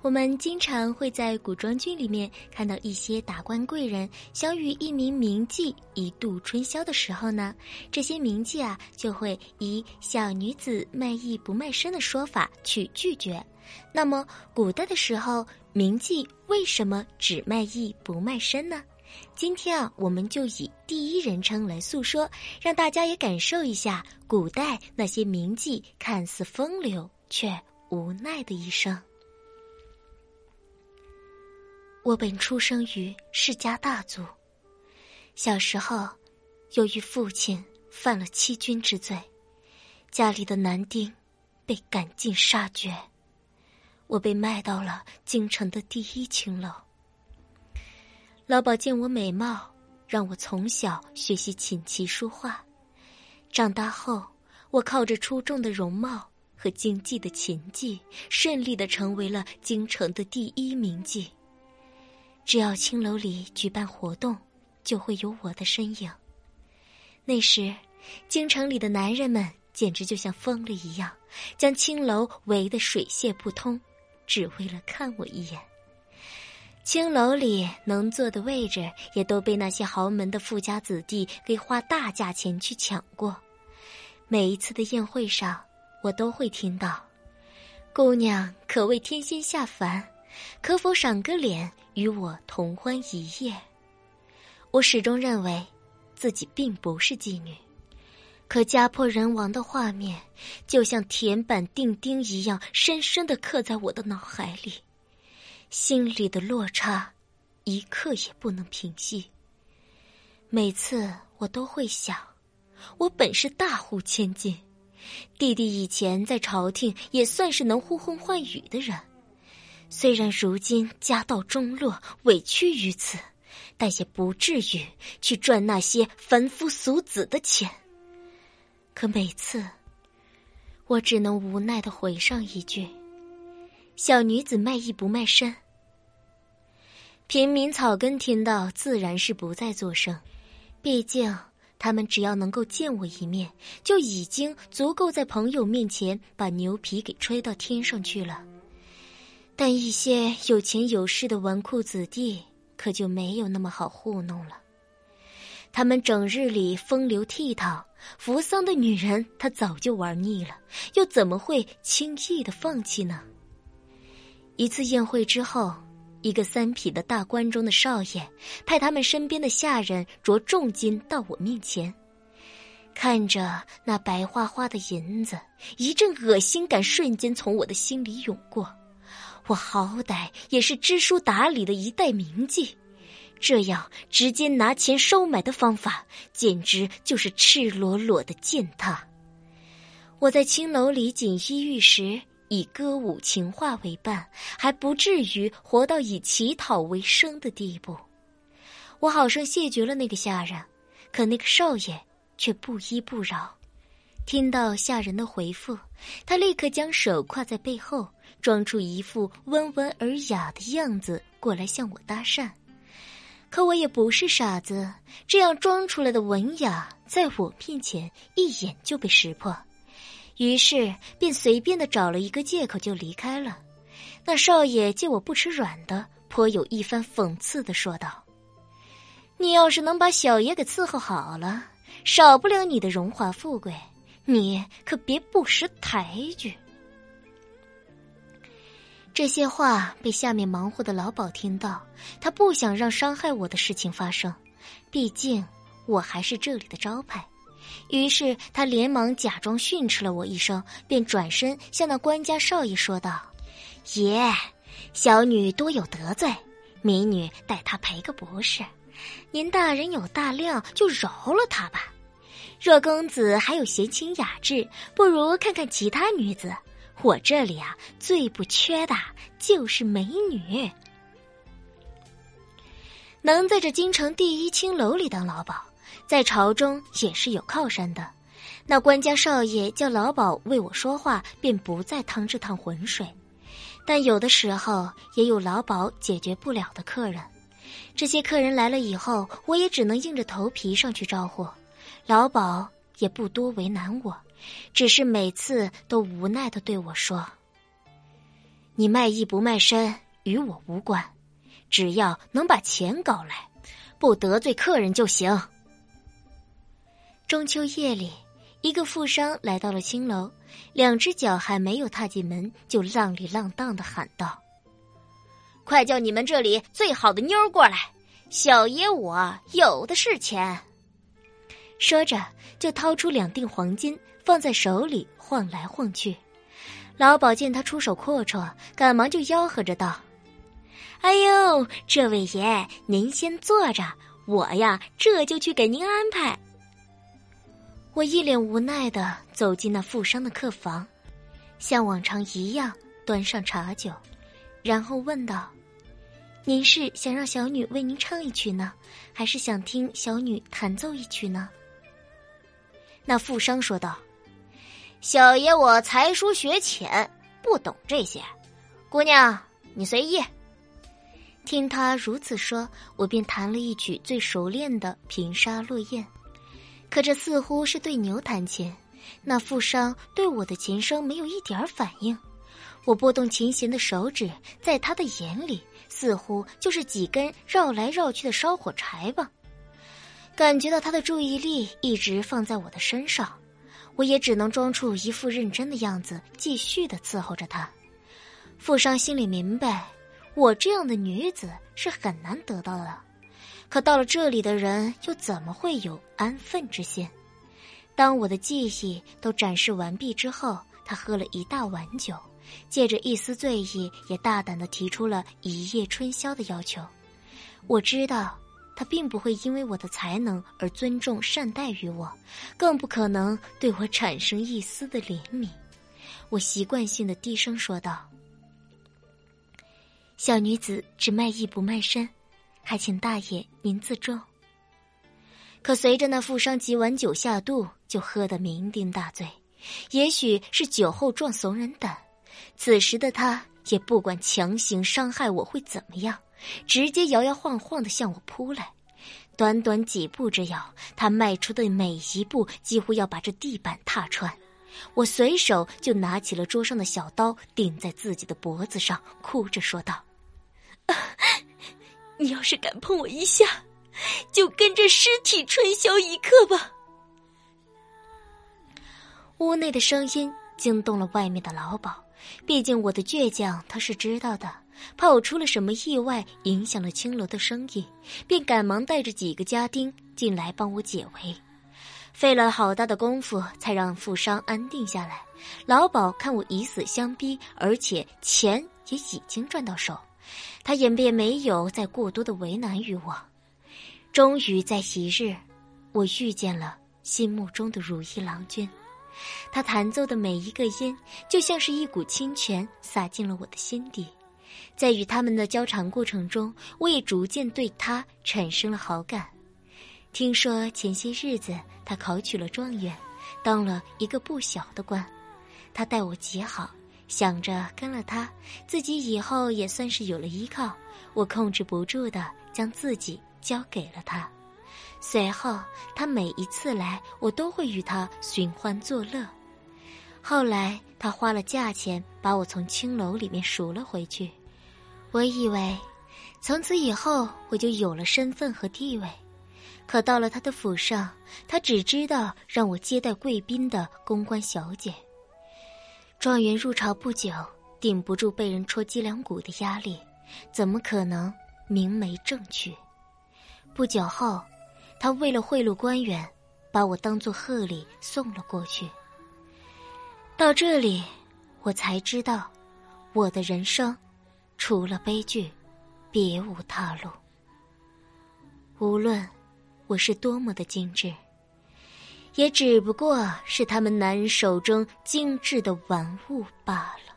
我们经常会在古装剧里面看到一些达官贵人想与一名名妓一度春宵的时候呢，这些名妓啊就会以“小女子卖艺不卖身”的说法去拒绝。那么，古代的时候，名妓为什么只卖艺不卖身呢？今天啊，我们就以第一人称来诉说，让大家也感受一下古代那些名妓看似风流却无奈的一生。我本出生于世家大族，小时候，由于父亲犯了欺君之罪，家里的男丁被赶尽杀绝，我被卖到了京城的第一青楼。老鸨见我美貌，让我从小学习琴棋书画，长大后，我靠着出众的容貌和精济的琴技，顺利的成为了京城的第一名妓。只要青楼里举办活动，就会有我的身影。那时，京城里的男人们简直就像疯了一样，将青楼围得水泄不通，只为了看我一眼。青楼里能坐的位置，也都被那些豪门的富家子弟给花大价钱去抢过。每一次的宴会上，我都会听到：“姑娘可谓天仙下凡，可否赏个脸？”与我同欢一夜。我始终认为，自己并不是妓女，可家破人亡的画面，就像铁板钉钉一样，深深的刻在我的脑海里，心里的落差，一刻也不能平息。每次我都会想，我本是大户千金，弟弟以前在朝廷也算是能呼风唤雨的人。虽然如今家道中落，委屈于此，但也不至于去赚那些凡夫俗子的钱。可每次，我只能无奈的回上一句：“小女子卖艺不卖身。”平民草根听到自然是不再作声，毕竟他们只要能够见我一面，就已经足够在朋友面前把牛皮给吹到天上去了。但一些有钱有势的纨绔子弟可就没有那么好糊弄了。他们整日里风流倜傥，扶桑的女人他早就玩腻了，又怎么会轻易的放弃呢？一次宴会之后，一个三品的大官中的少爷派他们身边的下人着重金到我面前，看着那白花花的银子，一阵恶心感瞬间从我的心里涌过。我好歹也是知书达理的一代名妓，这样直接拿钱收买的方法，简直就是赤裸裸的践踏。我在青楼里锦衣玉食，以歌舞情话为伴，还不至于活到以乞讨为生的地步。我好生谢绝了那个下人，可那个少爷却不依不饶。听到下人的回复，他立刻将手挎在背后。装出一副温文尔雅的样子过来向我搭讪，可我也不是傻子，这样装出来的文雅在我面前一眼就被识破，于是便随便的找了一个借口就离开了。那少爷见我不吃软的，颇有一番讽刺的说道：“你要是能把小爷给伺候好了，少不了你的荣华富贵，你可别不识抬举。”这些话被下面忙活的老鸨听到，他不想让伤害我的事情发生，毕竟我还是这里的招牌。于是他连忙假装训斥了我一声，便转身向那官家少爷说道：“爷，小女多有得罪，民女代他赔个不是。您大人有大量，就饶了他吧。若公子还有闲情雅致，不如看看其他女子。”我这里啊，最不缺的就是美女。能在这京城第一青楼里当老鸨，在朝中也是有靠山的。那官家少爷叫老鸨为我说话，便不再趟这趟浑水。但有的时候也有老鸨解决不了的客人，这些客人来了以后，我也只能硬着头皮上去招呼。老鸨也不多为难我。只是每次都无奈的对我说：“你卖艺不卖身与我无关，只要能把钱搞来，不得罪客人就行。中秋夜里，一个富商来到了青楼，两只脚还没有踏进门，就浪里浪荡的喊道：“快叫你们这里最好的妞过来，小爷我有的是钱。”说着，就掏出两锭黄金放在手里晃来晃去。老鸨见他出手阔绰，赶忙就吆喝着道：“哎呦，这位爷，您先坐着，我呀这就去给您安排。”我一脸无奈的走进那富商的客房，像往常一样端上茶酒，然后问道：“您是想让小女为您唱一曲呢，还是想听小女弹奏一曲呢？”那富商说道。小爷我才疏学浅，不懂这些。姑娘，你随意。听他如此说，我便弹了一曲最熟练的《平沙落雁》。可这似乎是对牛弹琴，那富商对我的琴声没有一点反应。我拨动琴弦的手指，在他的眼里，似乎就是几根绕来绕去的烧火柴吧。感觉到他的注意力一直放在我的身上。我也只能装出一副认真的样子，继续的伺候着他。富商心里明白，我这样的女子是很难得到的，可到了这里的人又怎么会有安分之心？当我的记忆都展示完毕之后，他喝了一大碗酒，借着一丝醉意，也大胆的提出了一夜春宵的要求。我知道。他并不会因为我的才能而尊重善待于我，更不可能对我产生一丝的怜悯。我习惯性的低声说道：“小女子只卖艺不卖身，还请大爷您自重。”可随着那富商几碗酒下肚，就喝得酩酊大醉。也许是酒后壮怂人胆，此时的他也不管强行伤害我会怎么样。直接摇摇晃晃的向我扑来，短短几步之遥，他迈出的每一步几乎要把这地板踏穿。我随手就拿起了桌上的小刀，顶在自己的脖子上，哭着说道：“你要是敢碰我一下，就跟着尸体春宵一刻吧。”屋内的声音惊动了外面的老鸨，毕竟我的倔强他是知道的。怕我出了什么意外，影响了青楼的生意，便赶忙带着几个家丁进来帮我解围，费了好大的功夫才让富商安定下来。老鸨看我以死相逼，而且钱也已经赚到手，他也便没有再过多的为难于我。终于在一日，我遇见了心目中的如意郎君，他弹奏的每一个音，就像是一股清泉洒进了我的心底。在与他们的交谈过程中，我也逐渐对他产生了好感。听说前些日子他考取了状元，当了一个不小的官。他待我极好，想着跟了他，自己以后也算是有了依靠。我控制不住的将自己交给了他。随后他每一次来，我都会与他寻欢作乐。后来他花了价钱把我从青楼里面赎了回去。我以为，从此以后我就有了身份和地位，可到了他的府上，他只知道让我接待贵宾的公关小姐。状元入朝不久，顶不住被人戳脊梁骨的压力，怎么可能明媒正娶？不久后，他为了贿赂官员，把我当做贺礼送了过去。到这里，我才知道，我的人生。除了悲剧，别无他路。无论我是多么的精致，也只不过是他们男人手中精致的玩物罢了。